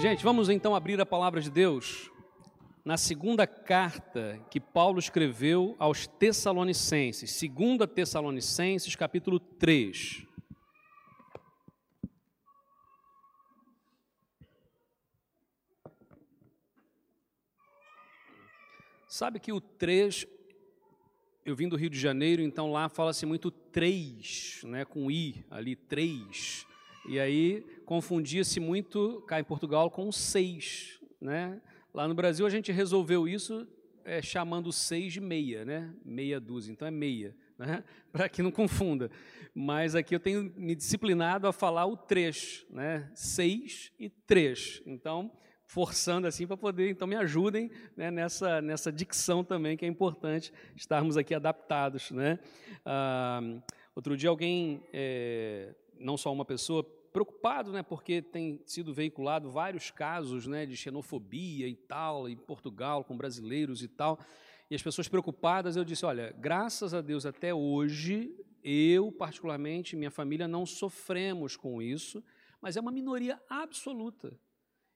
Gente, vamos então abrir a palavra de Deus na segunda carta que Paulo escreveu aos Tessalonicenses, segunda Tessalonicenses, capítulo 3. Sabe que o 3, eu vim do Rio de Janeiro, então lá fala-se muito 3, né, com I ali, 3. E aí confundia-se muito cá em Portugal com 6, né? Lá no Brasil a gente resolveu isso é, chamando 6 de meia, né? Meia dúzia, então é meia, né? Para que não confunda. Mas aqui eu tenho me disciplinado a falar o 3, né? 6 e 3. Então, forçando assim para poder, então me ajudem né, nessa, nessa dicção também, que é importante estarmos aqui adaptados. Né? Ah, outro dia alguém, é, não só uma pessoa, preocupado, né, porque tem sido veiculado vários casos né, de xenofobia e tal, em Portugal, com brasileiros e tal, e as pessoas preocupadas, eu disse, olha, graças a Deus até hoje, eu particularmente, minha família, não sofremos com isso, mas é uma minoria absoluta.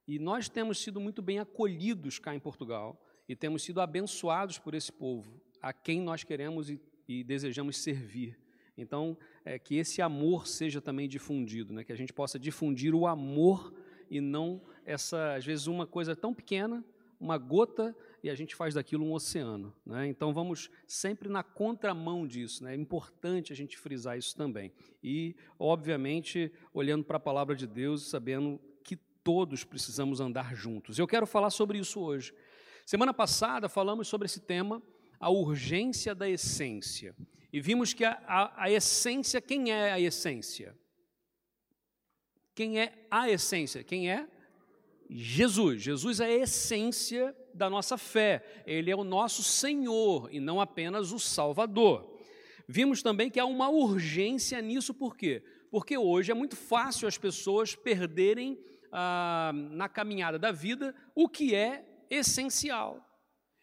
E nós temos sido muito bem acolhidos cá em Portugal e temos sido abençoados por esse povo, a quem nós queremos e, e desejamos servir. Então, é, que esse amor seja também difundido, né? que a gente possa difundir o amor e não essa, às vezes, uma coisa tão pequena, uma gota, e a gente faz daquilo um oceano. Né? Então, vamos sempre na contramão disso. Né? É importante a gente frisar isso também. E, obviamente, olhando para a palavra de Deus, sabendo que todos precisamos andar juntos. Eu quero falar sobre isso hoje. Semana passada falamos sobre esse tema, a urgência da essência. E vimos que a, a, a essência, quem é a essência? Quem é a essência? Quem é? Jesus. Jesus é a essência da nossa fé. Ele é o nosso Senhor e não apenas o Salvador. Vimos também que há uma urgência nisso, por quê? Porque hoje é muito fácil as pessoas perderem ah, na caminhada da vida o que é essencial.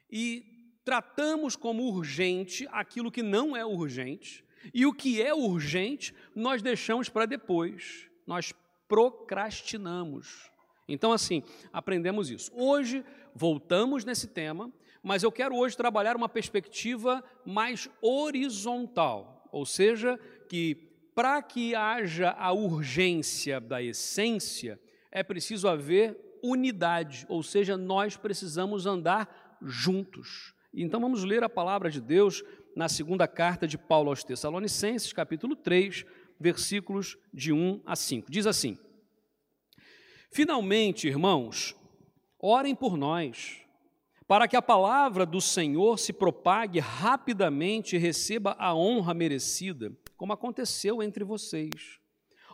E tratamos como urgente aquilo que não é urgente, e o que é urgente nós deixamos para depois, nós procrastinamos. Então, assim, aprendemos isso. Hoje, voltamos nesse tema, mas eu quero hoje trabalhar uma perspectiva mais horizontal, ou seja, que para que haja a urgência da essência, é preciso haver unidade, ou seja, nós precisamos andar juntos. Então vamos ler a palavra de Deus na segunda carta de Paulo aos Tessalonicenses, capítulo 3, versículos de 1 a 5. Diz assim: Finalmente, irmãos, orem por nós, para que a palavra do Senhor se propague rapidamente e receba a honra merecida, como aconteceu entre vocês.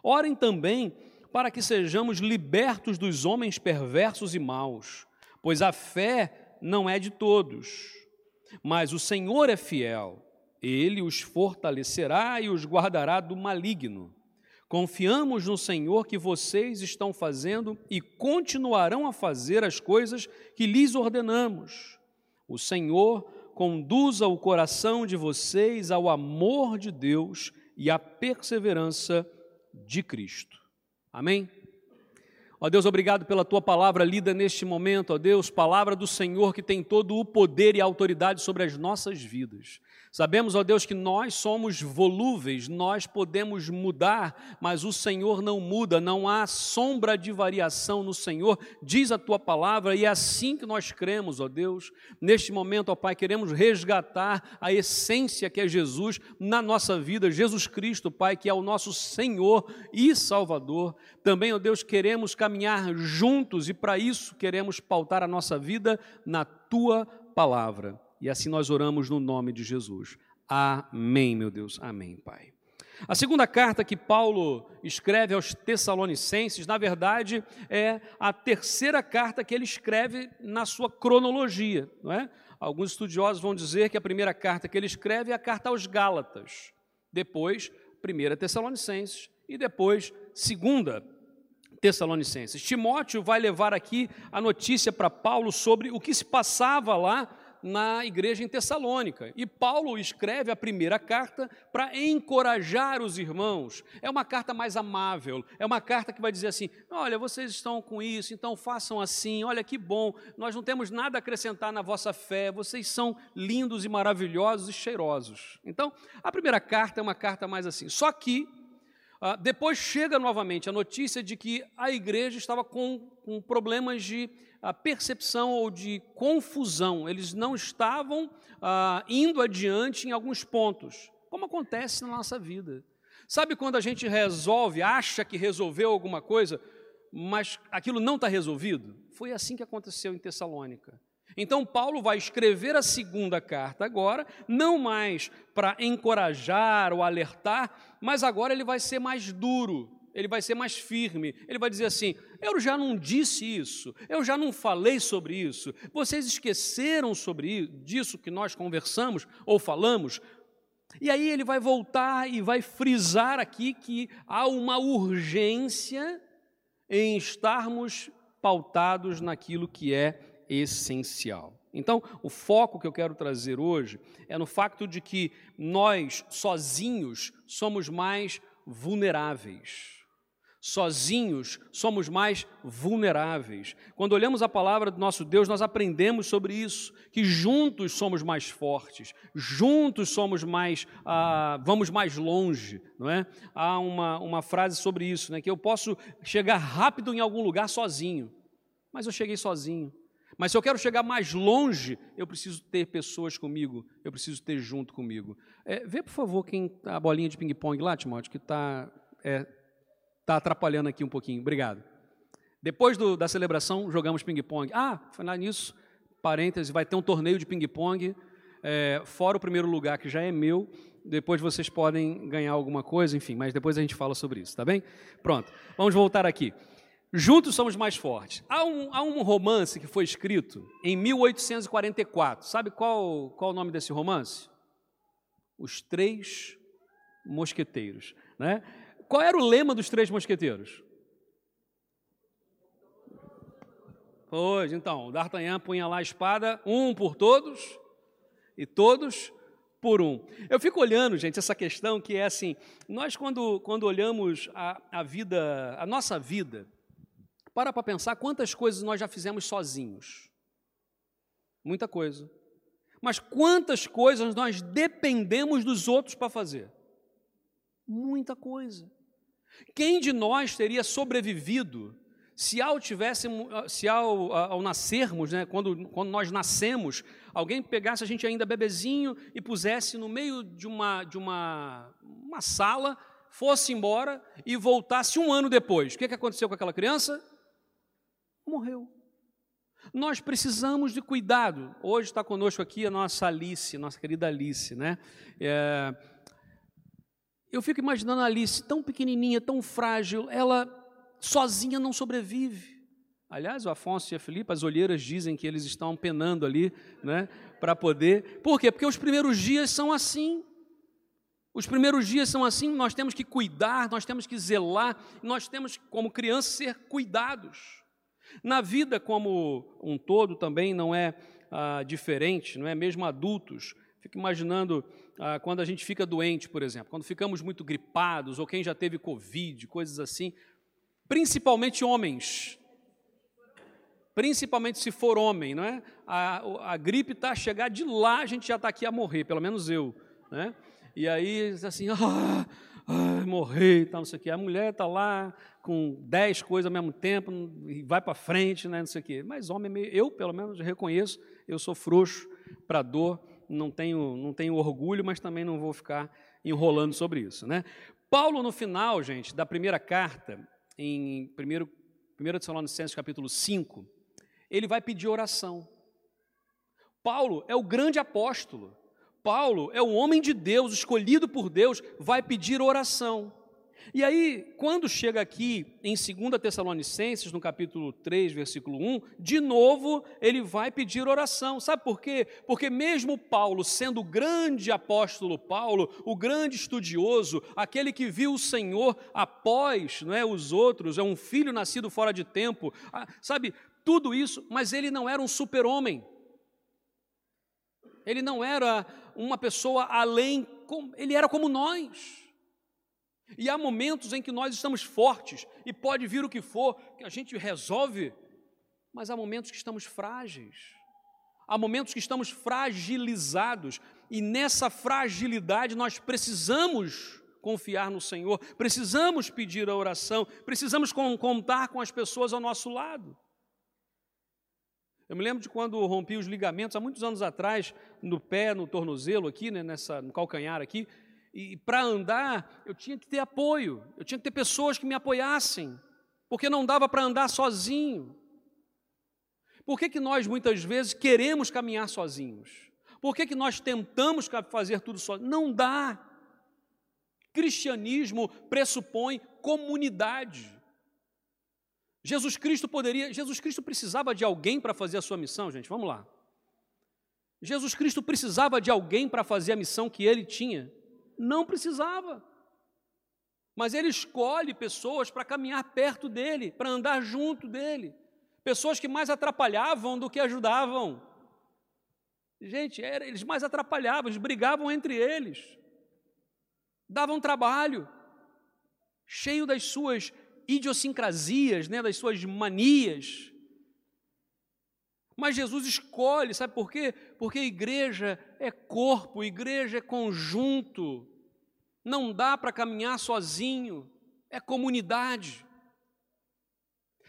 Orem também para que sejamos libertos dos homens perversos e maus, pois a fé não é de todos. Mas o Senhor é fiel, ele os fortalecerá e os guardará do maligno. Confiamos no Senhor que vocês estão fazendo e continuarão a fazer as coisas que lhes ordenamos. O Senhor conduza o coração de vocês ao amor de Deus e à perseverança de Cristo. Amém? Ó Deus, obrigado pela tua palavra lida neste momento, ó Deus, palavra do Senhor que tem todo o poder e autoridade sobre as nossas vidas. Sabemos, ó Deus, que nós somos volúveis, nós podemos mudar, mas o Senhor não muda, não há sombra de variação no Senhor, diz a tua palavra, e é assim que nós cremos, ó Deus. Neste momento, ó Pai, queremos resgatar a essência que é Jesus na nossa vida, Jesus Cristo, Pai, que é o nosso Senhor e Salvador. Também, ó Deus, queremos caminhar juntos e para isso queremos pautar a nossa vida na tua palavra. E assim nós oramos no nome de Jesus. Amém, meu Deus. Amém, Pai. A segunda carta que Paulo escreve aos Tessalonicenses, na verdade, é a terceira carta que ele escreve na sua cronologia, não é? Alguns estudiosos vão dizer que a primeira carta que ele escreve é a carta aos Gálatas, depois, primeira Tessalonicenses e depois, segunda Tessalonicenses. Timóteo vai levar aqui a notícia para Paulo sobre o que se passava lá na igreja em Tessalônica. E Paulo escreve a primeira carta para encorajar os irmãos. É uma carta mais amável, é uma carta que vai dizer assim: olha, vocês estão com isso, então façam assim, olha que bom, nós não temos nada a acrescentar na vossa fé, vocês são lindos e maravilhosos e cheirosos. Então, a primeira carta é uma carta mais assim. Só que ah, depois chega novamente a notícia de que a igreja estava com, com problemas de ah, percepção ou de confusão. Eles não estavam ah, indo adiante em alguns pontos, como acontece na nossa vida. Sabe quando a gente resolve, acha que resolveu alguma coisa, mas aquilo não está resolvido? Foi assim que aconteceu em Tessalônica. Então, Paulo vai escrever a segunda carta agora, não mais para encorajar ou alertar, mas agora ele vai ser mais duro, ele vai ser mais firme. Ele vai dizer assim: Eu já não disse isso, eu já não falei sobre isso, vocês esqueceram sobre disso que nós conversamos ou falamos. E aí ele vai voltar e vai frisar aqui que há uma urgência em estarmos pautados naquilo que é essencial. Então, o foco que eu quero trazer hoje é no facto de que nós, sozinhos, somos mais vulneráveis. Sozinhos somos mais vulneráveis. Quando olhamos a palavra do nosso Deus, nós aprendemos sobre isso, que juntos somos mais fortes, juntos somos mais, ah, vamos mais longe, não é? Há uma, uma frase sobre isso, né? Que eu posso chegar rápido em algum lugar sozinho, mas eu cheguei sozinho. Mas se eu quero chegar mais longe, eu preciso ter pessoas comigo, eu preciso ter junto comigo. É, vê, por favor, quem tá a bolinha de ping-pong lá, Timóteo, que está é, tá atrapalhando aqui um pouquinho. Obrigado. Depois do, da celebração, jogamos ping-pong. Ah, falar nisso, parêntese, vai ter um torneio de ping-pong, é, fora o primeiro lugar, que já é meu. Depois vocês podem ganhar alguma coisa, enfim, mas depois a gente fala sobre isso, tá bem? Pronto, vamos voltar aqui. Juntos somos mais fortes. Há um, há um romance que foi escrito em 1844. Sabe qual, qual o nome desse romance? Os Três Mosqueteiros. Né? Qual era o lema dos Três Mosqueteiros? Pois, então, D'Artagnan punha lá a espada, um por todos e todos por um. Eu fico olhando, gente, essa questão que é assim: nós, quando, quando olhamos a, a vida, a nossa vida, para para pensar quantas coisas nós já fizemos sozinhos. Muita coisa. Mas quantas coisas nós dependemos dos outros para fazer? Muita coisa. Quem de nós teria sobrevivido se ao tivéssemos, se ao, ao nascermos, né, quando, quando nós nascemos, alguém pegasse a gente ainda bebezinho e pusesse no meio de uma, de uma, uma sala, fosse embora e voltasse um ano depois. O que, que aconteceu com aquela criança? Morreu. Nós precisamos de cuidado. Hoje está conosco aqui a nossa Alice, nossa querida Alice, né? É... Eu fico imaginando a Alice tão pequenininha, tão frágil, ela sozinha não sobrevive. Aliás, o Afonso e a Felipe, as olheiras dizem que eles estão penando ali, né, para poder. Por quê? Porque os primeiros dias são assim. Os primeiros dias são assim, nós temos que cuidar, nós temos que zelar, nós temos, como crianças, ser cuidados. Na vida como um todo também não é ah, diferente, não é? Mesmo adultos. Fico imaginando ah, quando a gente fica doente, por exemplo, quando ficamos muito gripados, ou quem já teve Covid, coisas assim, principalmente homens. Principalmente se for homem, não é? A, a gripe está a chegar de lá, a gente já está aqui a morrer, pelo menos eu. Né? E aí, assim, ah, morrer e tal, não sei o quê. A mulher está lá com dez coisas ao mesmo tempo e vai para frente, né, não sei o quê. Mas homem, eu pelo menos reconheço, eu sou frouxo para dor, não tenho, não tenho orgulho, mas também não vou ficar enrolando sobre isso. Né? Paulo, no final, gente, da primeira carta, em 1, 1 Tessalonicenses capítulo 5, ele vai pedir oração. Paulo é o grande apóstolo. Paulo é o homem de Deus, escolhido por Deus, vai pedir oração. E aí, quando chega aqui em 2 Tessalonicenses, no capítulo 3, versículo 1, de novo ele vai pedir oração. Sabe por quê? Porque mesmo Paulo, sendo o grande apóstolo Paulo, o grande estudioso, aquele que viu o Senhor após não é, os outros, é um filho nascido fora de tempo, ah, sabe, tudo isso, mas ele não era um super-homem. Ele não era uma pessoa além, ele era como nós. E há momentos em que nós estamos fortes e pode vir o que for, que a gente resolve, mas há momentos que estamos frágeis. Há momentos que estamos fragilizados e nessa fragilidade nós precisamos confiar no Senhor, precisamos pedir a oração, precisamos contar com as pessoas ao nosso lado. Eu me lembro de quando rompi os ligamentos, há muitos anos atrás, no pé, no tornozelo aqui, né, nessa, no calcanhar aqui, e para andar eu tinha que ter apoio, eu tinha que ter pessoas que me apoiassem, porque não dava para andar sozinho. Por que, que nós muitas vezes queremos caminhar sozinhos? Por que, que nós tentamos fazer tudo sozinhos? Não dá. Cristianismo pressupõe comunidade. Jesus Cristo poderia, Jesus Cristo precisava de alguém para fazer a sua missão, gente, vamos lá. Jesus Cristo precisava de alguém para fazer a missão que ele tinha? Não precisava. Mas ele escolhe pessoas para caminhar perto dele, para andar junto dele. Pessoas que mais atrapalhavam do que ajudavam. Gente, era, eles mais atrapalhavam, eles brigavam entre eles. Davam trabalho. Cheio das suas idiosincrasias, né, das suas manias. Mas Jesus escolhe, sabe por quê? Porque igreja é corpo, igreja é conjunto. Não dá para caminhar sozinho, é comunidade.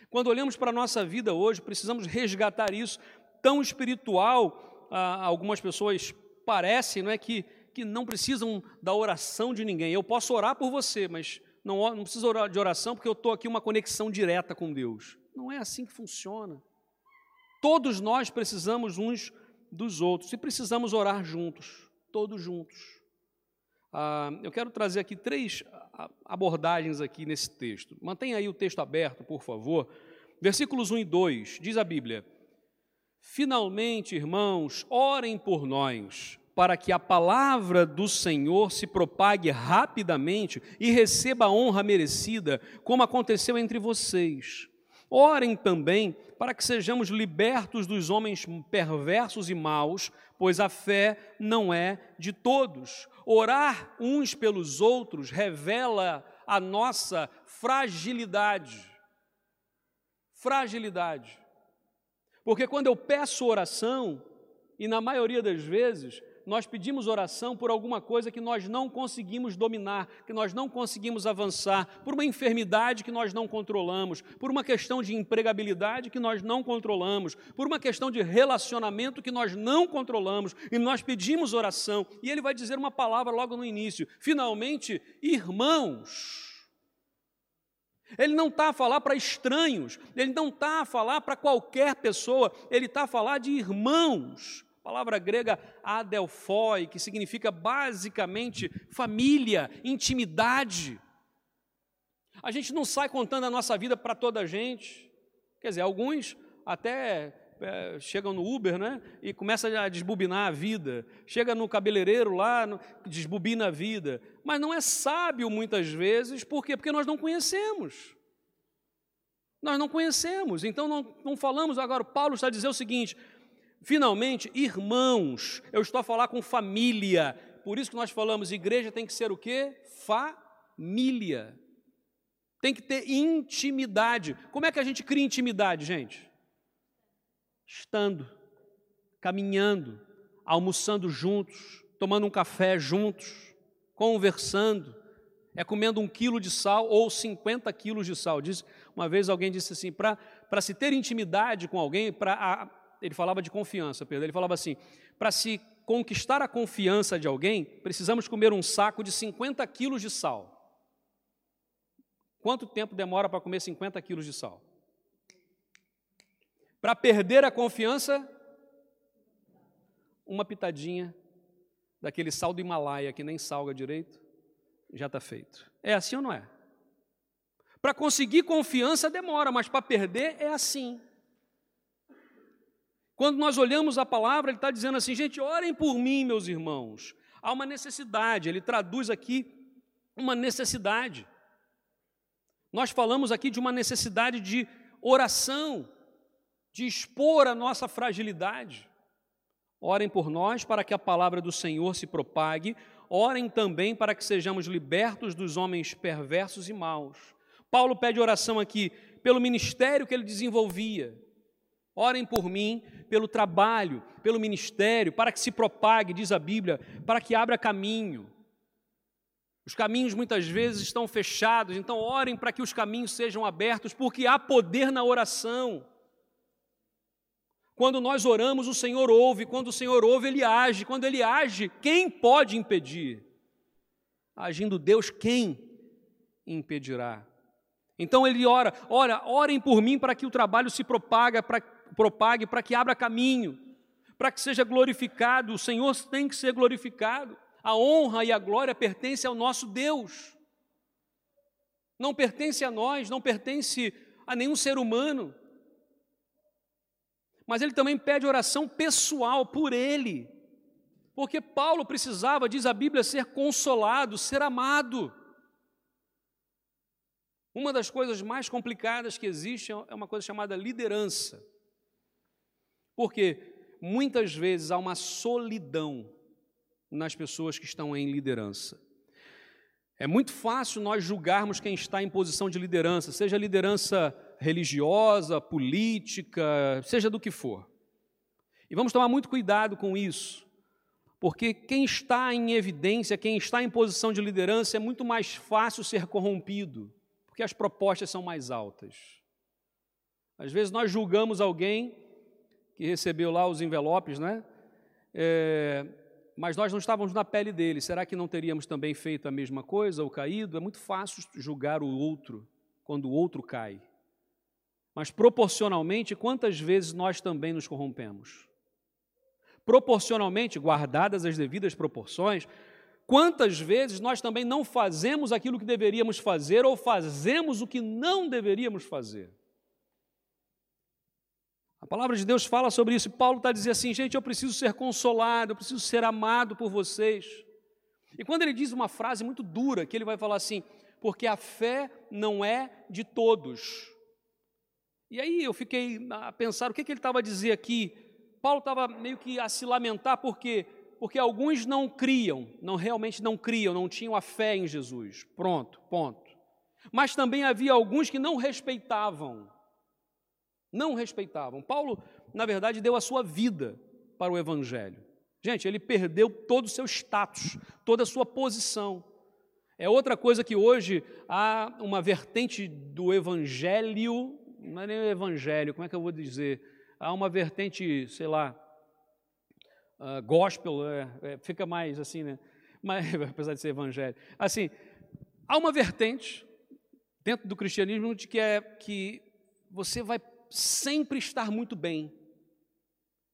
Quando olhamos para a nossa vida hoje, precisamos resgatar isso. Tão espiritual, algumas pessoas parecem não é, que, que não precisam da oração de ninguém. Eu posso orar por você, mas não, não preciso de oração porque eu estou aqui uma conexão direta com Deus. Não é assim que funciona. Todos nós precisamos uns dos outros e precisamos orar juntos, todos juntos. Ah, eu quero trazer aqui três abordagens aqui nesse texto. Mantenha aí o texto aberto, por favor. Versículos 1 e 2, diz a Bíblia: Finalmente, irmãos, orem por nós, para que a palavra do Senhor se propague rapidamente e receba a honra merecida, como aconteceu entre vocês. Orem também para que sejamos libertos dos homens perversos e maus, pois a fé não é de todos. Orar uns pelos outros revela a nossa fragilidade. Fragilidade. Porque quando eu peço oração, e na maioria das vezes nós pedimos oração por alguma coisa que nós não conseguimos dominar, que nós não conseguimos avançar, por uma enfermidade que nós não controlamos, por uma questão de empregabilidade que nós não controlamos, por uma questão de relacionamento que nós não controlamos, e nós pedimos oração, e ele vai dizer uma palavra logo no início: finalmente, irmãos. Ele não está a falar para estranhos, ele não está a falar para qualquer pessoa, ele está a falar de irmãos palavra grega adelphoi, que significa basicamente família, intimidade. A gente não sai contando a nossa vida para toda a gente. Quer dizer, alguns até é, chegam no Uber, né? E começa a desbobinar a vida. Chega no cabeleireiro lá, no, desbobina a vida. Mas não é sábio muitas vezes, por quê? Porque nós não conhecemos. Nós não conhecemos, então não, não falamos. Agora, Paulo está a dizer o seguinte: Finalmente, irmãos, eu estou a falar com família. Por isso que nós falamos, igreja tem que ser o quê? Família. Tem que ter intimidade. Como é que a gente cria intimidade, gente? Estando, caminhando, almoçando juntos, tomando um café juntos, conversando, é comendo um quilo de sal ou 50 quilos de sal. Diz, uma vez alguém disse assim: para se ter intimidade com alguém, para ele falava de confiança, Pedro. Ele falava assim: para se conquistar a confiança de alguém, precisamos comer um saco de 50 quilos de sal. Quanto tempo demora para comer 50 quilos de sal? Para perder a confiança, uma pitadinha daquele sal do Himalaia que nem salga direito, já está feito. É assim ou não é? Para conseguir confiança demora, mas para perder é assim. Quando nós olhamos a palavra, ele está dizendo assim, gente, orem por mim, meus irmãos. Há uma necessidade, ele traduz aqui uma necessidade. Nós falamos aqui de uma necessidade de oração, de expor a nossa fragilidade. Orem por nós para que a palavra do Senhor se propague. Orem também para que sejamos libertos dos homens perversos e maus. Paulo pede oração aqui pelo ministério que ele desenvolvia. Orem por mim, pelo trabalho, pelo ministério, para que se propague, diz a Bíblia, para que abra caminho. Os caminhos muitas vezes estão fechados, então orem para que os caminhos sejam abertos, porque há poder na oração. Quando nós oramos, o Senhor ouve, quando o Senhor ouve, ele age. Quando ele age, quem pode impedir? Agindo Deus, quem impedirá? Então ele ora, ora, orem por mim para que o trabalho se propaga, para, propague, para que abra caminho, para que seja glorificado. O Senhor tem que ser glorificado. A honra e a glória pertencem ao nosso Deus. Não pertence a nós, não pertence a nenhum ser humano mas ele também pede oração pessoal por ele. Porque Paulo precisava, diz a Bíblia, ser consolado, ser amado. Uma das coisas mais complicadas que existe é uma coisa chamada liderança. Porque muitas vezes há uma solidão nas pessoas que estão em liderança. É muito fácil nós julgarmos quem está em posição de liderança, seja liderança religiosa, política, seja do que for. E vamos tomar muito cuidado com isso, porque quem está em evidência, quem está em posição de liderança, é muito mais fácil ser corrompido, porque as propostas são mais altas. Às vezes nós julgamos alguém que recebeu lá os envelopes, né? É, mas nós não estávamos na pele dele. Será que não teríamos também feito a mesma coisa ou caído? É muito fácil julgar o outro quando o outro cai. Mas proporcionalmente, quantas vezes nós também nos corrompemos? Proporcionalmente, guardadas as devidas proporções, quantas vezes nós também não fazemos aquilo que deveríamos fazer ou fazemos o que não deveríamos fazer? A palavra de Deus fala sobre isso. Paulo está dizendo assim: gente, eu preciso ser consolado, eu preciso ser amado por vocês. E quando ele diz uma frase muito dura, que ele vai falar assim: porque a fé não é de todos. E aí eu fiquei a pensar o que, que ele estava a dizer aqui. Paulo estava meio que a se lamentar porque porque alguns não criam, não realmente não criam, não tinham a fé em Jesus. Pronto, ponto. Mas também havia alguns que não respeitavam. Não respeitavam. Paulo, na verdade, deu a sua vida para o evangelho. Gente, ele perdeu todo o seu status, toda a sua posição. É outra coisa que hoje há uma vertente do evangelho não é nem o evangelho, como é que eu vou dizer? Há uma vertente, sei lá, uh, gospel, é, é, fica mais assim, né? Mas, apesar de ser evangelho. Assim, há uma vertente dentro do cristianismo de que é que você vai sempre estar muito bem.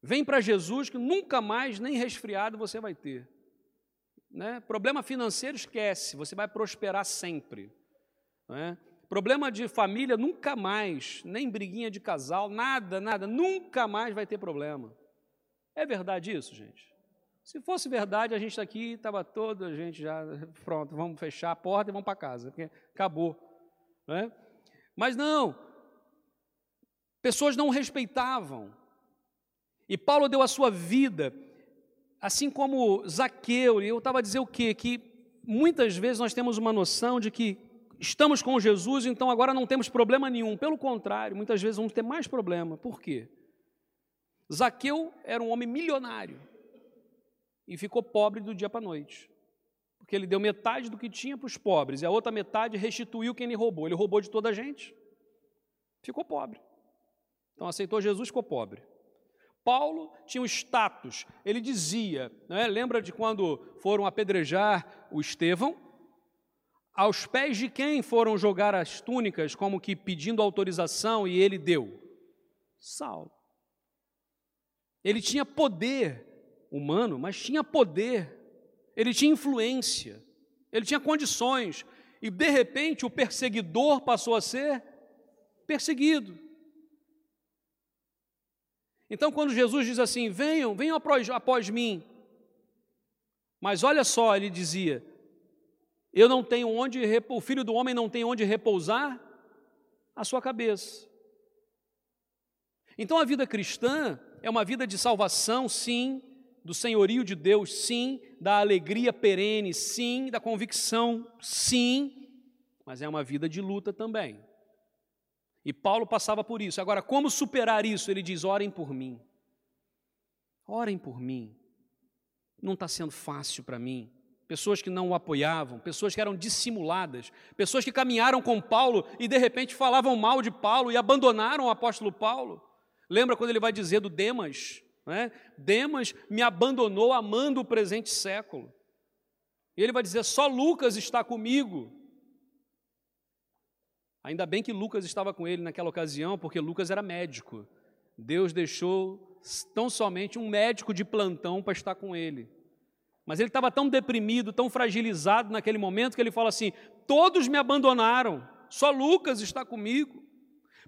Vem para Jesus que nunca mais nem resfriado você vai ter. Né? Problema financeiro esquece, você vai prosperar sempre. Né? Problema de família nunca mais, nem briguinha de casal, nada, nada, nunca mais vai ter problema. É verdade isso, gente? Se fosse verdade, a gente aqui estava todo, a gente já, pronto, vamos fechar a porta e vamos para casa, porque acabou. Né? Mas não, pessoas não respeitavam. E Paulo deu a sua vida, assim como Zaqueu, e eu estava a dizer o quê? Que muitas vezes nós temos uma noção de que estamos com Jesus, então agora não temos problema nenhum. Pelo contrário, muitas vezes vamos ter mais problema. Por quê? Zaqueu era um homem milionário e ficou pobre do dia para a noite. Porque ele deu metade do que tinha para os pobres e a outra metade restituiu quem ele roubou. Ele roubou de toda a gente, ficou pobre. Então aceitou Jesus, ficou pobre. Paulo tinha um status, ele dizia, né, lembra de quando foram apedrejar o Estevão? Aos pés de quem foram jogar as túnicas, como que pedindo autorização, e ele deu? Saulo. Ele tinha poder humano, mas tinha poder. Ele tinha influência. Ele tinha condições. E de repente o perseguidor passou a ser perseguido. Então, quando Jesus diz assim: venham, venham após, após mim. Mas olha só, ele dizia: eu não tenho onde, o filho do homem não tem onde repousar a sua cabeça. Então a vida cristã é uma vida de salvação, sim, do senhorio de Deus, sim, da alegria perene, sim, da convicção, sim, mas é uma vida de luta também. E Paulo passava por isso. Agora, como superar isso? Ele diz: orem por mim. Orem por mim. Não está sendo fácil para mim. Pessoas que não o apoiavam, pessoas que eram dissimuladas, pessoas que caminharam com Paulo e de repente falavam mal de Paulo e abandonaram o apóstolo Paulo. Lembra quando ele vai dizer do Demas? Né? Demas me abandonou amando o presente século. E ele vai dizer: só Lucas está comigo. Ainda bem que Lucas estava com ele naquela ocasião, porque Lucas era médico. Deus deixou tão somente um médico de plantão para estar com ele. Mas ele estava tão deprimido, tão fragilizado naquele momento, que ele fala assim: todos me abandonaram, só Lucas está comigo.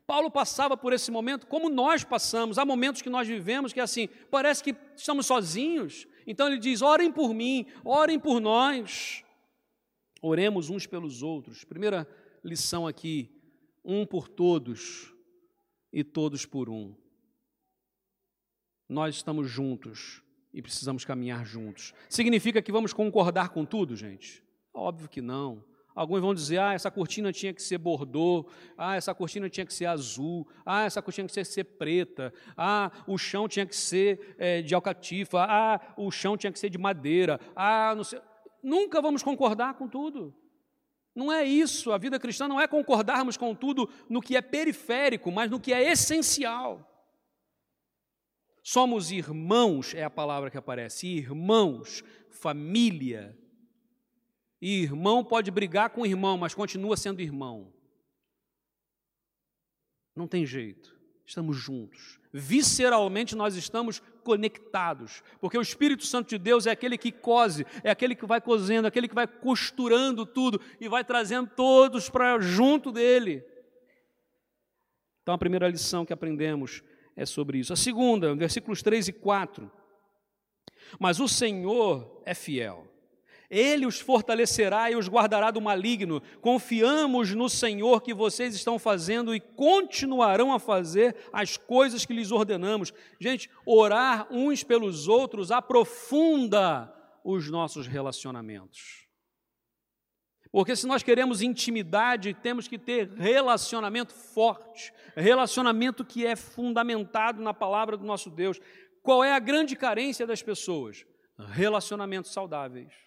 Paulo passava por esse momento como nós passamos. Há momentos que nós vivemos que é assim, parece que estamos sozinhos. Então ele diz: orem por mim, orem por nós. Oremos uns pelos outros. Primeira lição aqui: um por todos e todos por um. Nós estamos juntos e precisamos caminhar juntos. Significa que vamos concordar com tudo, gente? Óbvio que não. Alguns vão dizer, ah, essa cortina tinha que ser bordô, ah, essa cortina tinha que ser azul, ah, essa cortina tinha que ser preta, ah, o chão tinha que ser é, de alcatifa, ah, o chão tinha que ser de madeira, ah, não sei. Nunca vamos concordar com tudo. Não é isso, a vida cristã não é concordarmos com tudo no que é periférico, mas no que é essencial. Somos irmãos, é a palavra que aparece, irmãos, família, e irmão pode brigar com irmão, mas continua sendo irmão. Não tem jeito. Estamos juntos. Visceralmente nós estamos conectados, porque o Espírito Santo de Deus é aquele que cose, é aquele que vai cozendo, é aquele que vai costurando tudo e vai trazendo todos para junto dele. Então a primeira lição que aprendemos é sobre isso. A segunda, versículos 3 e 4. Mas o Senhor é fiel ele os fortalecerá e os guardará do maligno. Confiamos no Senhor que vocês estão fazendo e continuarão a fazer as coisas que lhes ordenamos. Gente, orar uns pelos outros aprofunda os nossos relacionamentos. Porque se nós queremos intimidade, temos que ter relacionamento forte, relacionamento que é fundamentado na palavra do nosso Deus. Qual é a grande carência das pessoas? Relacionamentos saudáveis.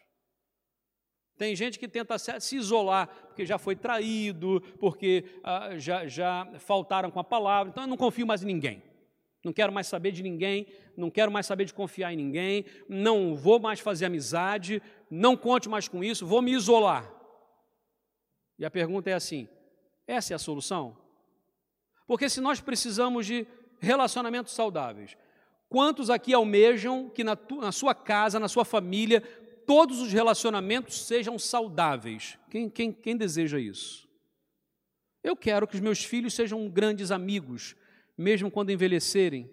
Tem gente que tenta se isolar porque já foi traído, porque ah, já, já faltaram com a palavra, então eu não confio mais em ninguém. Não quero mais saber de ninguém, não quero mais saber de confiar em ninguém, não vou mais fazer amizade, não conte mais com isso, vou me isolar. E a pergunta é assim: essa é a solução? Porque se nós precisamos de relacionamentos saudáveis, quantos aqui almejam que na, tu, na sua casa, na sua família, todos os relacionamentos sejam saudáveis. Quem, quem, quem deseja isso? Eu quero que os meus filhos sejam grandes amigos, mesmo quando envelhecerem.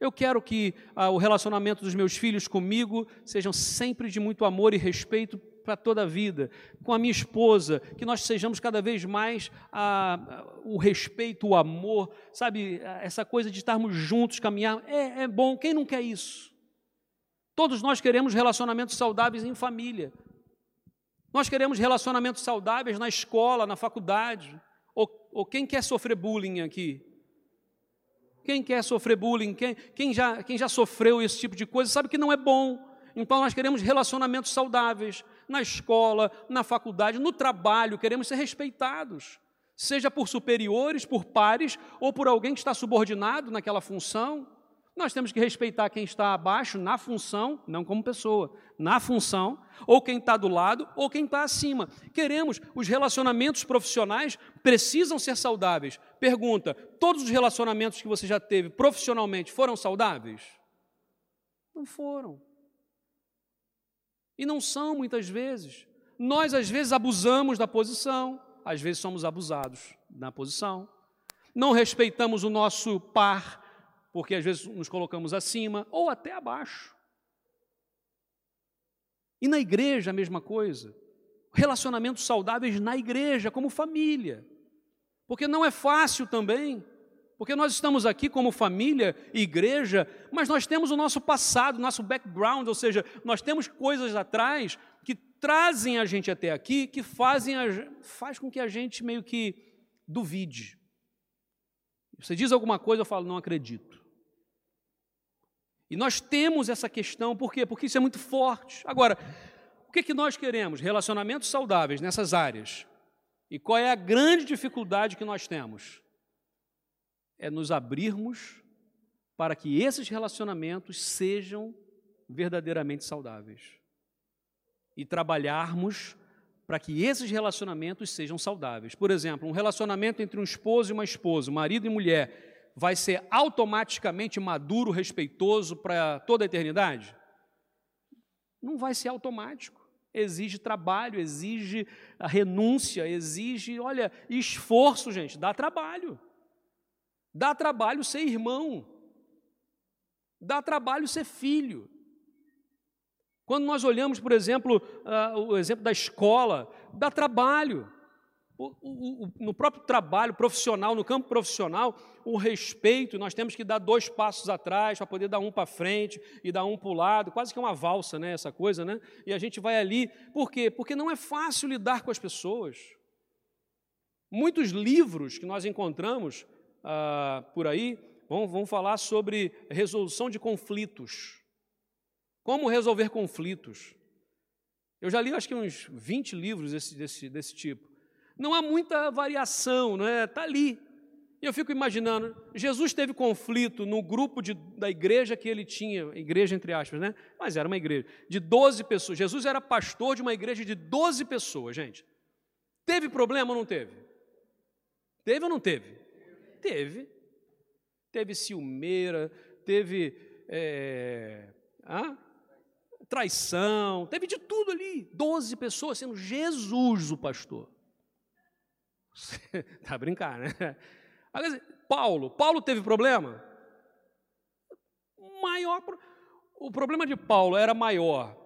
Eu quero que ah, o relacionamento dos meus filhos comigo sejam sempre de muito amor e respeito para toda a vida. Com a minha esposa, que nós sejamos cada vez mais ah, o respeito, o amor, sabe, essa coisa de estarmos juntos, caminhar. É, é bom, quem não quer isso? Todos nós queremos relacionamentos saudáveis em família. Nós queremos relacionamentos saudáveis na escola, na faculdade. Ou, ou quem quer sofrer bullying aqui? Quem quer sofrer bullying? Quem, quem, já, quem já sofreu esse tipo de coisa sabe que não é bom. Então nós queremos relacionamentos saudáveis na escola, na faculdade, no trabalho, queremos ser respeitados, seja por superiores, por pares ou por alguém que está subordinado naquela função. Nós temos que respeitar quem está abaixo na função, não como pessoa, na função, ou quem está do lado, ou quem está acima. Queremos, os relacionamentos profissionais precisam ser saudáveis. Pergunta: todos os relacionamentos que você já teve profissionalmente foram saudáveis? Não foram. E não são muitas vezes. Nós, às vezes, abusamos da posição, às vezes somos abusados na posição. Não respeitamos o nosso par porque às vezes nos colocamos acima ou até abaixo. E na igreja a mesma coisa. Relacionamentos saudáveis na igreja, como família. Porque não é fácil também. Porque nós estamos aqui como família, igreja, mas nós temos o nosso passado, nosso background, ou seja, nós temos coisas atrás que trazem a gente até aqui, que fazem a, faz com que a gente meio que duvide. Você diz alguma coisa, eu falo, não acredito. E nós temos essa questão, por quê? Porque isso é muito forte. Agora, o que, que nós queremos? Relacionamentos saudáveis nessas áreas. E qual é a grande dificuldade que nós temos? É nos abrirmos para que esses relacionamentos sejam verdadeiramente saudáveis. E trabalharmos para que esses relacionamentos sejam saudáveis. Por exemplo, um relacionamento entre um esposo e uma esposa, marido e mulher, vai ser automaticamente maduro, respeitoso para toda a eternidade? Não vai ser automático. Exige trabalho, exige renúncia, exige, olha, esforço, gente, dá trabalho. Dá trabalho ser irmão. Dá trabalho ser filho. Quando nós olhamos, por exemplo, uh, o exemplo da escola, dá trabalho. O, o, o, no próprio trabalho profissional, no campo profissional, o respeito, nós temos que dar dois passos atrás para poder dar um para frente e dar um para o lado, quase que é uma valsa, né, essa coisa, né? E a gente vai ali, por quê? Porque não é fácil lidar com as pessoas. Muitos livros que nós encontramos ah, por aí vão, vão falar sobre resolução de conflitos. Como resolver conflitos? Eu já li acho que uns 20 livros desse, desse, desse tipo. Não há muita variação, não é? Está ali. E eu fico imaginando, Jesus teve conflito no grupo de, da igreja que ele tinha, igreja entre aspas, né? Mas era uma igreja de 12 pessoas. Jesus era pastor de uma igreja de 12 pessoas, gente. Teve problema ou não teve? Teve ou não teve? Teve. Teve ciumeira, teve é, ah, traição, teve de tudo ali. Doze pessoas sendo Jesus o pastor. tá brincar, né? Paulo, Paulo teve problema? Maior, o problema de Paulo era maior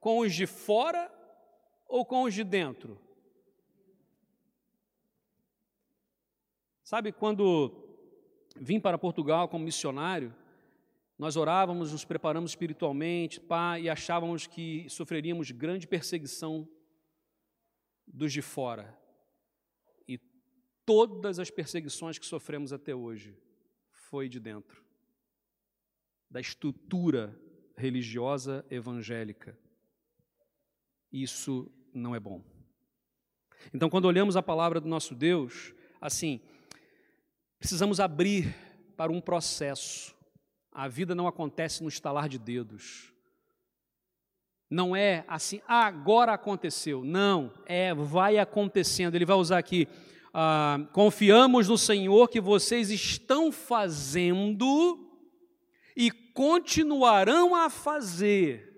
com os de fora ou com os de dentro? Sabe quando vim para Portugal como missionário, nós orávamos, nos preparamos espiritualmente, pá, e achávamos que sofreríamos grande perseguição dos de fora. Todas as perseguições que sofremos até hoje foi de dentro da estrutura religiosa evangélica. Isso não é bom. Então, quando olhamos a palavra do nosso Deus, assim, precisamos abrir para um processo a vida não acontece no estalar de dedos. Não é assim, ah, agora aconteceu. Não, é, vai acontecendo. Ele vai usar aqui, ah, confiamos no Senhor que vocês estão fazendo e continuarão a fazer.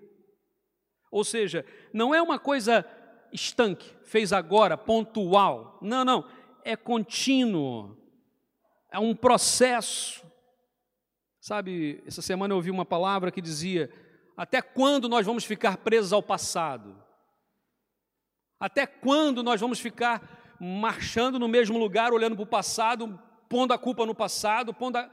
Ou seja, não é uma coisa estanque, fez agora, pontual. Não, não, é contínuo. É um processo. Sabe, essa semana eu ouvi uma palavra que dizia: até quando nós vamos ficar presos ao passado? Até quando nós vamos ficar marchando no mesmo lugar, olhando para o passado, pondo a culpa no passado, pondo a...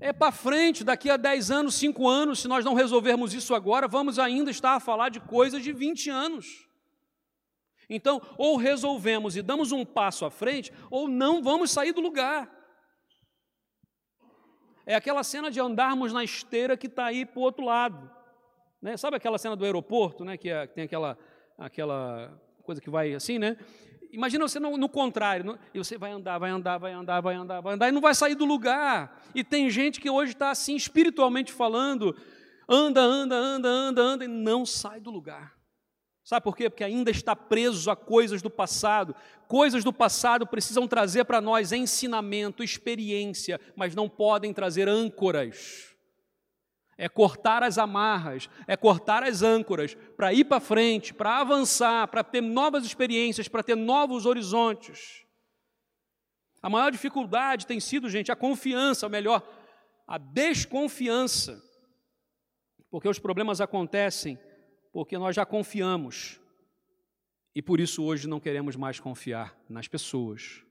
É para frente, daqui a 10 anos, 5 anos, se nós não resolvermos isso agora, vamos ainda estar a falar de coisas de 20 anos. Então, ou resolvemos e damos um passo à frente, ou não vamos sair do lugar. É aquela cena de andarmos na esteira que está aí para o outro lado. Né? Sabe aquela cena do aeroporto, né? que, é, que tem aquela, aquela coisa que vai assim, né? Imagina você no, no contrário, no, e você vai andar, vai andar, vai andar, vai andar, vai andar, e não vai sair do lugar. E tem gente que hoje está assim, espiritualmente falando, anda, anda, anda, anda, anda, e não sai do lugar. Sabe por quê? Porque ainda está preso a coisas do passado. Coisas do passado precisam trazer para nós ensinamento, experiência, mas não podem trazer âncoras. É cortar as amarras, é cortar as âncoras para ir para frente, para avançar, para ter novas experiências, para ter novos horizontes. A maior dificuldade tem sido, gente, a confiança, ou melhor, a desconfiança. Porque os problemas acontecem porque nós já confiamos e por isso hoje não queremos mais confiar nas pessoas.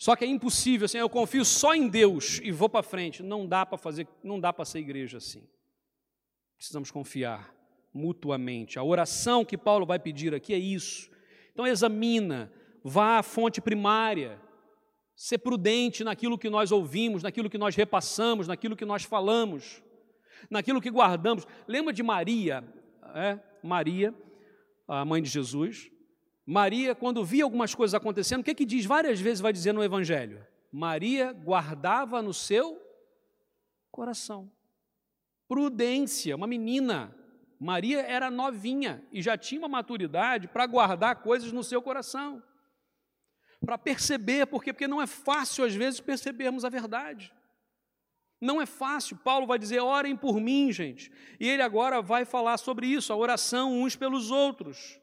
Só que é impossível, assim, eu confio só em Deus e vou para frente. Não dá para fazer, não dá para ser igreja assim. Precisamos confiar mutuamente. A oração que Paulo vai pedir aqui é isso. Então examina, vá à fonte primária, ser prudente naquilo que nós ouvimos, naquilo que nós repassamos, naquilo que nós falamos, naquilo que guardamos. Lembra de Maria, é? Maria, a mãe de Jesus. Maria, quando via algumas coisas acontecendo, o que, que diz várias vezes, vai dizer no Evangelho? Maria guardava no seu coração. Prudência, uma menina. Maria era novinha e já tinha uma maturidade para guardar coisas no seu coração para perceber, porque porque não é fácil às vezes percebermos a verdade. Não é fácil. Paulo vai dizer: "Orem por mim, gente". E ele agora vai falar sobre isso, a oração uns pelos outros.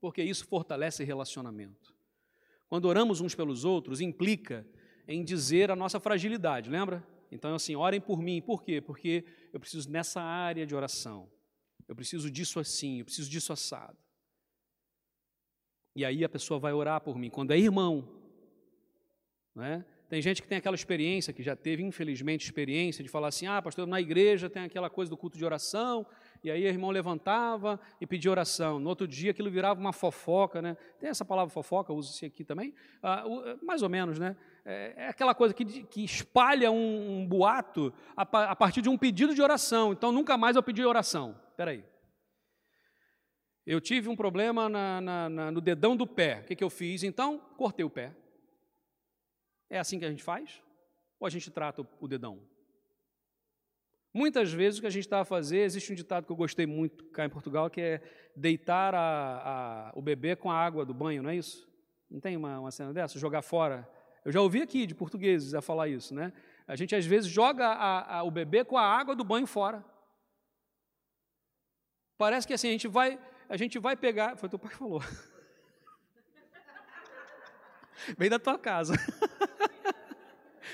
Porque isso fortalece relacionamento. Quando oramos uns pelos outros, implica em dizer a nossa fragilidade, lembra? Então, assim, orem por mim. Por quê? Porque eu preciso nessa área de oração. Eu preciso disso assim, eu preciso disso assado. E aí a pessoa vai orar por mim. Quando é irmão, né? Tem gente que tem aquela experiência, que já teve, infelizmente, experiência de falar assim: ah, pastor, na igreja tem aquela coisa do culto de oração, e aí o irmão levantava e pedia oração. No outro dia aquilo virava uma fofoca, né? Tem essa palavra fofoca, usa-se aqui também? Ah, mais ou menos, né? É, é aquela coisa que, que espalha um, um boato a, a, partir de um pedido de oração. Então nunca mais eu pedi oração. Espera aí. Eu tive um problema na, na, na, no dedão do pé. O que, que eu fiz? Então, cortei o pé. É assim que a gente faz? Ou a gente trata o dedão? Muitas vezes o que a gente está a fazer, existe um ditado que eu gostei muito cá em Portugal, que é deitar a, a, o bebê com a água do banho, não é isso? Não tem uma, uma cena dessa? Jogar fora. Eu já ouvi aqui de portugueses a falar isso, né? A gente às vezes joga a, o bebê com a água do banho fora. Parece que assim, a gente vai, a gente vai pegar. Foi o teu pai que falou. Vem da tua casa.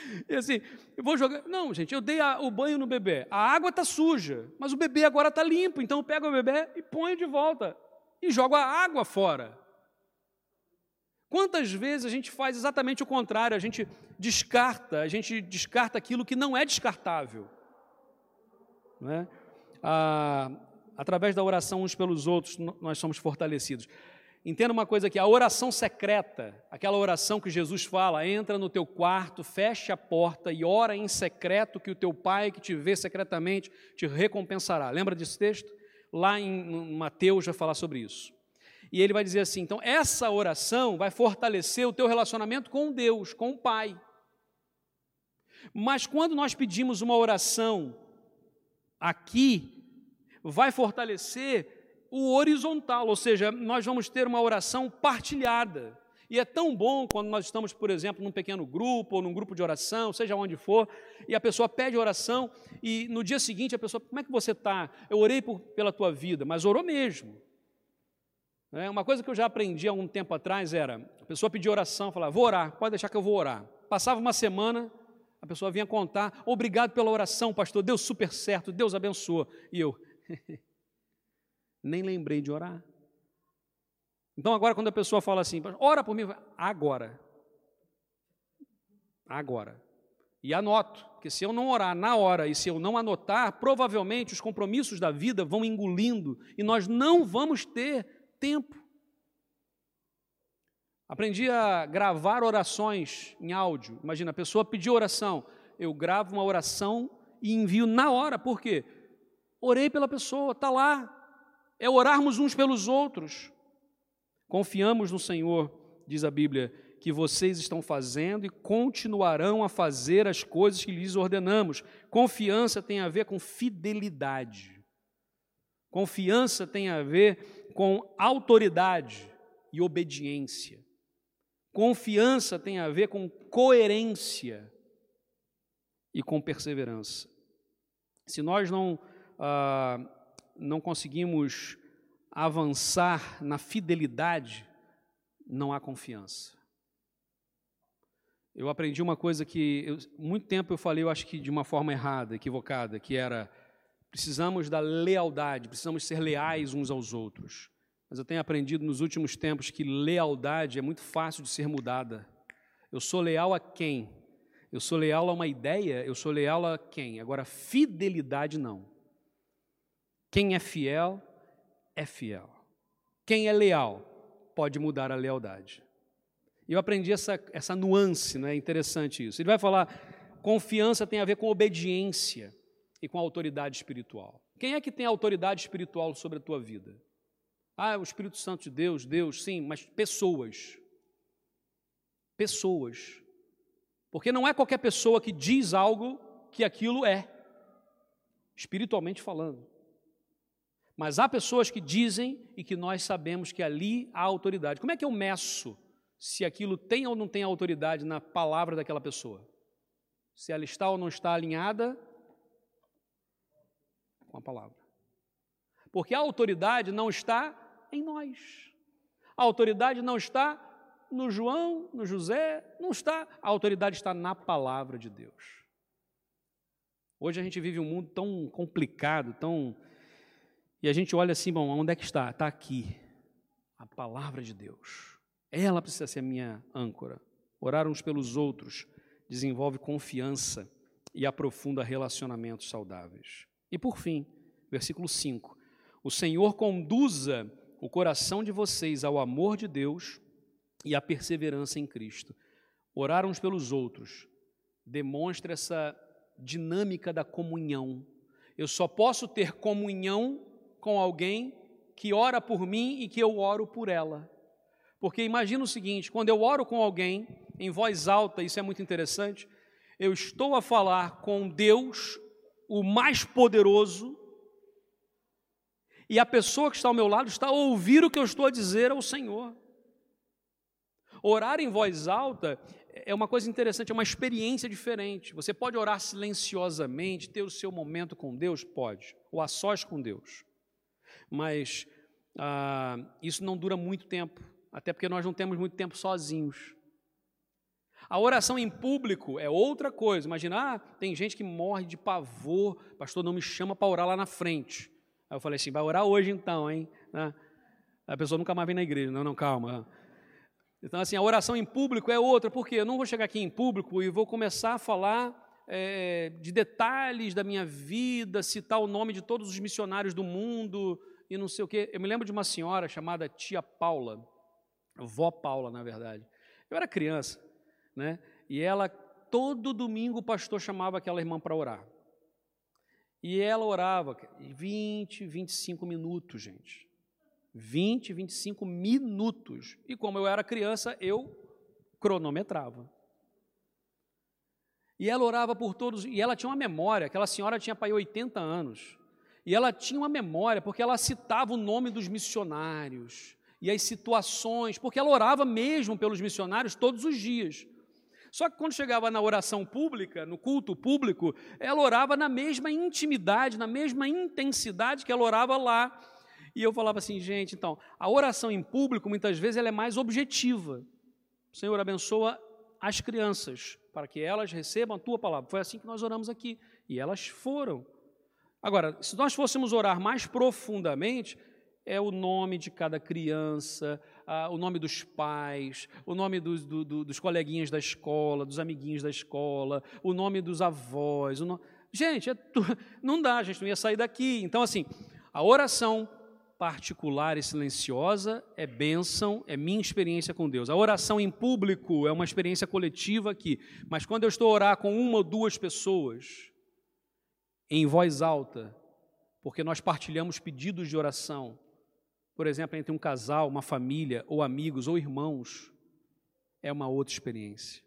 E assim, eu vou jogar. Não, gente, eu dei a, o banho no bebê. A água está suja, mas o bebê agora está limpo. Então eu pego o bebê e ponho de volta. E jogo a água fora. Quantas vezes a gente faz exatamente o contrário? A gente descarta, a gente descarta aquilo que não é descartável. Não é? Ah, através da oração uns pelos outros, nós somos fortalecidos. Entenda uma coisa aqui: a oração secreta, aquela oração que Jesus fala, entra no teu quarto, fecha a porta e ora em secreto, que o teu pai que te vê secretamente te recompensará. Lembra desse texto? Lá em Mateus vai falar sobre isso. E ele vai dizer assim: então, essa oração vai fortalecer o teu relacionamento com Deus, com o Pai. Mas quando nós pedimos uma oração aqui, vai fortalecer o horizontal, ou seja, nós vamos ter uma oração partilhada. E é tão bom quando nós estamos, por exemplo, num pequeno grupo ou num grupo de oração, seja onde for, e a pessoa pede oração e no dia seguinte a pessoa, como é que você está? Eu orei por, pela tua vida, mas orou mesmo. É, uma coisa que eu já aprendi há um tempo atrás era, a pessoa pedia oração, falava, vou orar, pode deixar que eu vou orar. Passava uma semana, a pessoa vinha contar, obrigado pela oração, pastor, deu super certo, Deus abençoou. E eu, Nem lembrei de orar. Então, agora, quando a pessoa fala assim, ora por mim, agora. Agora. E anoto, porque se eu não orar na hora e se eu não anotar, provavelmente os compromissos da vida vão engolindo e nós não vamos ter tempo. Aprendi a gravar orações em áudio. Imagina, a pessoa pediu oração, eu gravo uma oração e envio na hora. Por quê? Orei pela pessoa, está lá. É orarmos uns pelos outros. Confiamos no Senhor, diz a Bíblia, que vocês estão fazendo e continuarão a fazer as coisas que lhes ordenamos. Confiança tem a ver com fidelidade. Confiança tem a ver com autoridade e obediência. Confiança tem a ver com coerência e com perseverança. Se nós não ah, não conseguimos avançar na fidelidade, não há confiança. Eu aprendi uma coisa que eu, muito tempo eu falei, eu acho que de uma forma errada, equivocada, que era precisamos da lealdade, precisamos ser leais uns aos outros. Mas eu tenho aprendido nos últimos tempos que lealdade é muito fácil de ser mudada. Eu sou leal a quem? Eu sou leal a uma ideia, eu sou leal a quem? Agora, fidelidade não. Quem é fiel, é fiel. Quem é leal, pode mudar a lealdade. Eu aprendi essa, essa nuance, não é interessante isso. Ele vai falar, confiança tem a ver com obediência e com autoridade espiritual. Quem é que tem autoridade espiritual sobre a tua vida? Ah, o Espírito Santo de Deus, Deus, sim, mas pessoas. Pessoas. Porque não é qualquer pessoa que diz algo que aquilo é, espiritualmente falando. Mas há pessoas que dizem e que nós sabemos que ali há autoridade. Como é que eu meço se aquilo tem ou não tem autoridade na palavra daquela pessoa? Se ela está ou não está alinhada com a palavra. Porque a autoridade não está em nós. A autoridade não está no João, no José, não está. A autoridade está na palavra de Deus. Hoje a gente vive um mundo tão complicado, tão. E a gente olha assim, bom, onde é que está? Está aqui. A palavra de Deus. Ela precisa ser a minha âncora. Orar uns pelos outros desenvolve confiança e aprofunda relacionamentos saudáveis. E por fim, versículo 5: O Senhor conduza o coração de vocês ao amor de Deus e à perseverança em Cristo. Orar uns pelos outros demonstra essa dinâmica da comunhão. Eu só posso ter comunhão com alguém que ora por mim e que eu oro por ela. Porque imagina o seguinte: quando eu oro com alguém em voz alta, isso é muito interessante, eu estou a falar com Deus, o mais poderoso, e a pessoa que está ao meu lado está a ouvir o que eu estou a dizer ao Senhor. Orar em voz alta é uma coisa interessante, é uma experiência diferente. Você pode orar silenciosamente, ter o seu momento com Deus? Pode, ou a sós com Deus. Mas ah, isso não dura muito tempo, até porque nós não temos muito tempo sozinhos. A oração em público é outra coisa. Imagina, ah, tem gente que morre de pavor, pastor não me chama para orar lá na frente. Aí eu falei assim: vai orar hoje então, hein? Né? A pessoa nunca mais vem na igreja. Não, não, calma. Então, assim, a oração em público é outra, porque eu não vou chegar aqui em público e vou começar a falar é, de detalhes da minha vida, citar o nome de todos os missionários do mundo e não sei o quê. Eu me lembro de uma senhora chamada Tia Paula, vó Paula, na verdade. Eu era criança, né? E ela, todo domingo, o pastor chamava aquela irmã para orar. E ela orava 20, 25 minutos, gente. 20, 25 minutos. E como eu era criança, eu cronometrava. E ela orava por todos, e ela tinha uma memória, aquela senhora tinha para 80 anos. E ela tinha uma memória, porque ela citava o nome dos missionários e as situações, porque ela orava mesmo pelos missionários todos os dias. Só que quando chegava na oração pública, no culto público, ela orava na mesma intimidade, na mesma intensidade que ela orava lá. E eu falava assim, gente, então, a oração em público, muitas vezes, ela é mais objetiva. O Senhor abençoa as crianças, para que elas recebam a tua palavra. Foi assim que nós oramos aqui. E elas foram. Agora, se nós fôssemos orar mais profundamente, é o nome de cada criança, ah, o nome dos pais, o nome dos, do, do, dos coleguinhas da escola, dos amiguinhos da escola, o nome dos avós. No... Gente, é tu... não dá, a gente não ia sair daqui. Então, assim, a oração particular e silenciosa é bênção, é minha experiência com Deus. A oração em público é uma experiência coletiva aqui, mas quando eu estou a orar com uma ou duas pessoas, em voz alta, porque nós partilhamos pedidos de oração, por exemplo, entre um casal, uma família, ou amigos, ou irmãos, é uma outra experiência.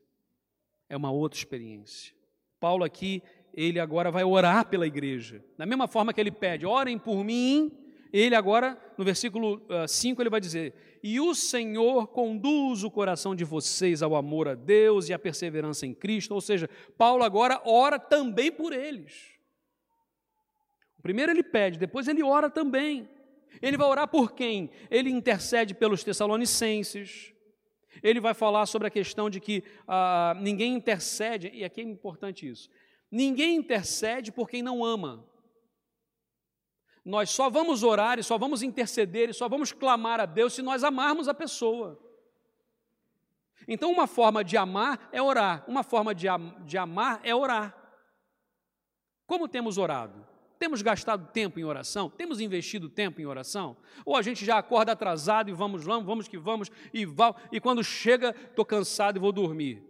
É uma outra experiência. Paulo aqui, ele agora vai orar pela igreja. Da mesma forma que ele pede, orem por mim, ele agora, no versículo 5, ah, ele vai dizer: E o Senhor conduz o coração de vocês ao amor a Deus e à perseverança em Cristo. Ou seja, Paulo agora ora também por eles. Primeiro ele pede, depois ele ora também. Ele vai orar por quem? Ele intercede pelos Tessalonicenses. Ele vai falar sobre a questão de que ah, ninguém intercede, e aqui é importante isso: ninguém intercede por quem não ama. Nós só vamos orar e só vamos interceder e só vamos clamar a Deus se nós amarmos a pessoa. Então, uma forma de amar é orar, uma forma de, am de amar é orar. Como temos orado? Temos gastado tempo em oração? Temos investido tempo em oração? Ou a gente já acorda atrasado e vamos lá, vamos que vamos, e, e quando chega, estou cansado e vou dormir?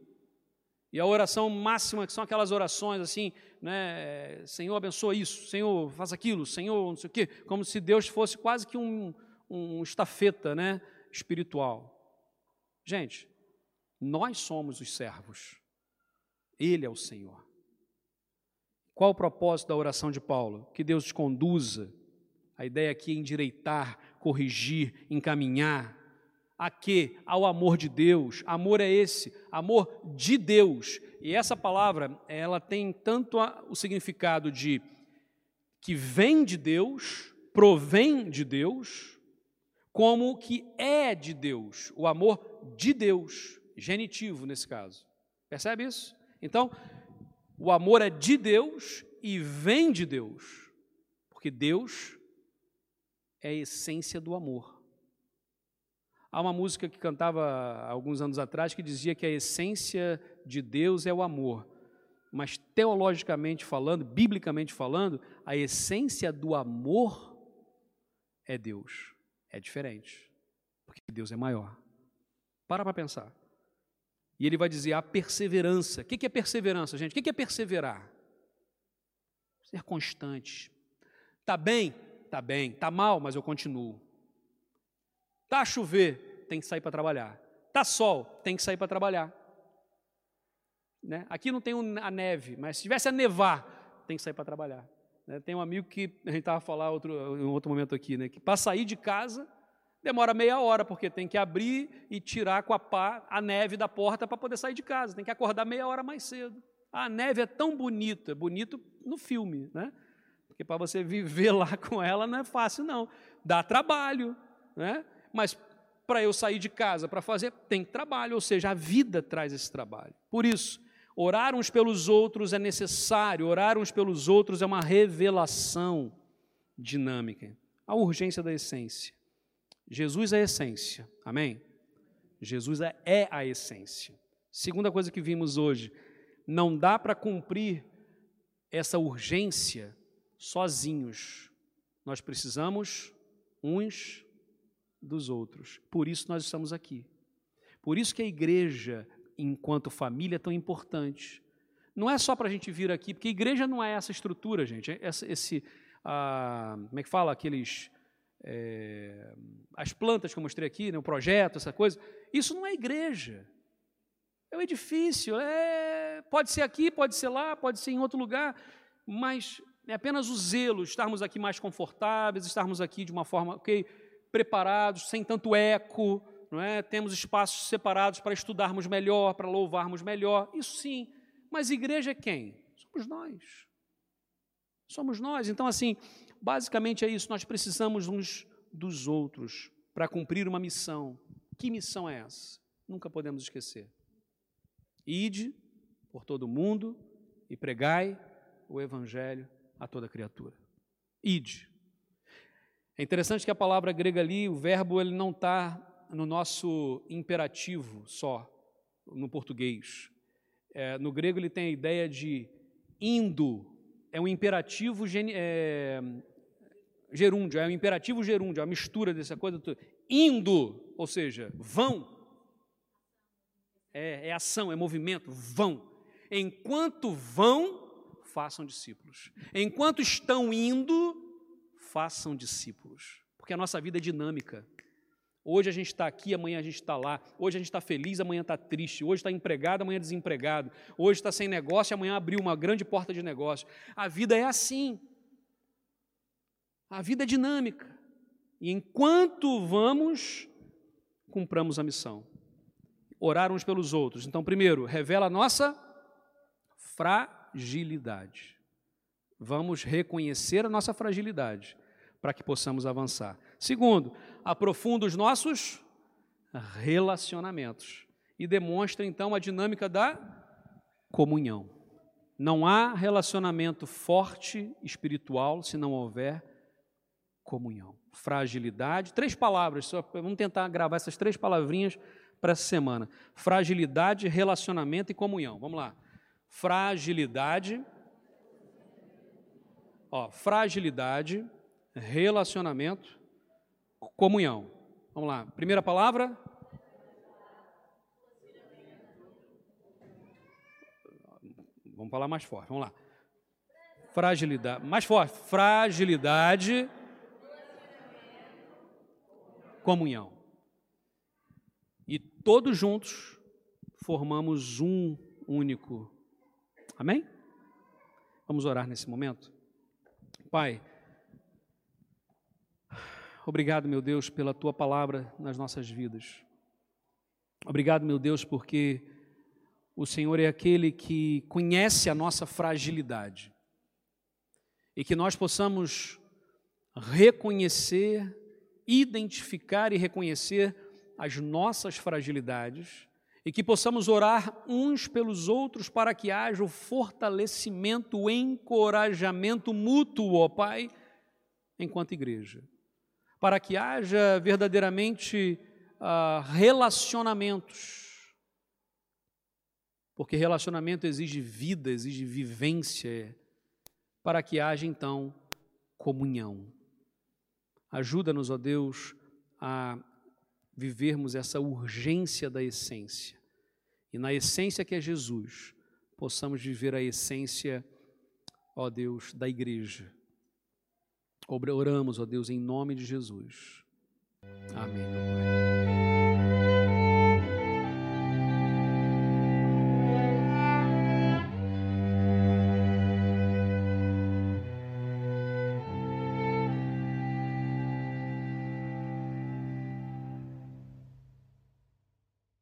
E a oração máxima, que são aquelas orações assim, né? Senhor, abençoa isso, Senhor, faz aquilo, Senhor, não sei o quê, como se Deus fosse quase que um, um estafeta né? espiritual. Gente, nós somos os servos, Ele é o Senhor. Qual o propósito da oração de Paulo? Que Deus te conduza. A ideia aqui é endireitar, corrigir, encaminhar. A quê? Ao amor de Deus. Amor é esse, amor de Deus. E essa palavra, ela tem tanto o significado de que vem de Deus, provém de Deus, como que é de Deus, o amor de Deus, genitivo nesse caso. Percebe isso? Então, o amor é de Deus e vem de Deus, porque Deus é a essência do amor. Há uma música que cantava alguns anos atrás que dizia que a essência de Deus é o amor. Mas teologicamente falando, biblicamente falando, a essência do amor é Deus. É diferente, porque Deus é maior. Para para pensar. E ele vai dizer a perseverança. O que é perseverança, gente? O que é perseverar? Ser constante. Tá bem? Tá bem. Tá mal, mas eu continuo. Tá a chover? Tem que sair para trabalhar. Tá sol? Tem que sair para trabalhar. Né? Aqui não tem a neve, mas se tivesse a nevar, tem que sair para trabalhar. Né? Tem um amigo que a gente estava falando outro, em outro momento aqui, né? que para sair de casa Demora meia hora, porque tem que abrir e tirar com a pá a neve da porta para poder sair de casa. Tem que acordar meia hora mais cedo. A neve é tão bonita, bonito no filme, né? Porque para você viver lá com ela não é fácil, não. Dá trabalho, né? Mas para eu sair de casa para fazer, tem trabalho, ou seja, a vida traz esse trabalho. Por isso, orar uns pelos outros é necessário, orar uns pelos outros é uma revelação dinâmica. A urgência da essência. Jesus é a essência, amém? Jesus é, é a essência. Segunda coisa que vimos hoje, não dá para cumprir essa urgência sozinhos. Nós precisamos uns dos outros. Por isso nós estamos aqui. Por isso que a igreja, enquanto família, é tão importante. Não é só para a gente vir aqui, porque a igreja não é essa estrutura, gente. É esse, esse ah, como é que fala? Aqueles é, as plantas que eu mostrei aqui, né, o projeto, essa coisa, isso não é igreja. É um edifício, é, pode ser aqui, pode ser lá, pode ser em outro lugar, mas é apenas o zelo, estarmos aqui mais confortáveis, estarmos aqui de uma forma, ok, preparados, sem tanto eco, não é? temos espaços separados para estudarmos melhor, para louvarmos melhor, isso sim, mas igreja é quem? Somos nós. Somos nós. Então, assim, Basicamente é isso, nós precisamos uns dos outros para cumprir uma missão. Que missão é essa? Nunca podemos esquecer. Ide por todo o mundo e pregai o evangelho a toda criatura. Ide. É interessante que a palavra grega ali, o verbo, ele não está no nosso imperativo só, no português. É, no grego ele tem a ideia de indo, é um imperativo é, gerúndio, é um imperativo gerúndio, é uma mistura dessa coisa. Indo, ou seja, vão. É, é ação, é movimento, vão. Enquanto vão, façam discípulos. Enquanto estão indo, façam discípulos. Porque a nossa vida é dinâmica. Hoje a gente está aqui, amanhã a gente está lá. Hoje a gente está feliz, amanhã está triste. Hoje está empregado, amanhã desempregado. Hoje está sem negócio, amanhã abriu uma grande porta de negócio. A vida é assim. A vida é dinâmica. E enquanto vamos, cumpramos a missão. Orar uns pelos outros. Então, primeiro, revela a nossa fragilidade. Vamos reconhecer a nossa fragilidade para que possamos avançar. Segundo, aprofunda os nossos relacionamentos e demonstra então a dinâmica da comunhão. Não há relacionamento forte espiritual se não houver comunhão. Fragilidade, três palavras, só, vamos tentar gravar essas três palavrinhas para essa semana. Fragilidade, relacionamento e comunhão. Vamos lá. Fragilidade. Ó, fragilidade, relacionamento, comunhão. Vamos lá. Primeira palavra. Vamos falar mais forte. Vamos lá. Fragilidade. Mais forte. Fragilidade. Comunhão. E todos juntos formamos um único. Amém? Vamos orar nesse momento? Pai, obrigado, meu Deus, pela tua palavra nas nossas vidas. Obrigado, meu Deus, porque o Senhor é aquele que conhece a nossa fragilidade e que nós possamos reconhecer, identificar e reconhecer as nossas fragilidades e que possamos orar uns pelos outros para que haja o fortalecimento, o encorajamento mútuo, ó Pai, enquanto igreja. Para que haja verdadeiramente uh, relacionamentos. Porque relacionamento exige vida, exige vivência, para que haja então comunhão. Ajuda-nos, ó Deus, a vivermos essa urgência da essência. E na essência que é Jesus, possamos viver a essência, ó Deus, da igreja. Oramos, ó Deus, em nome de Jesus. Amém.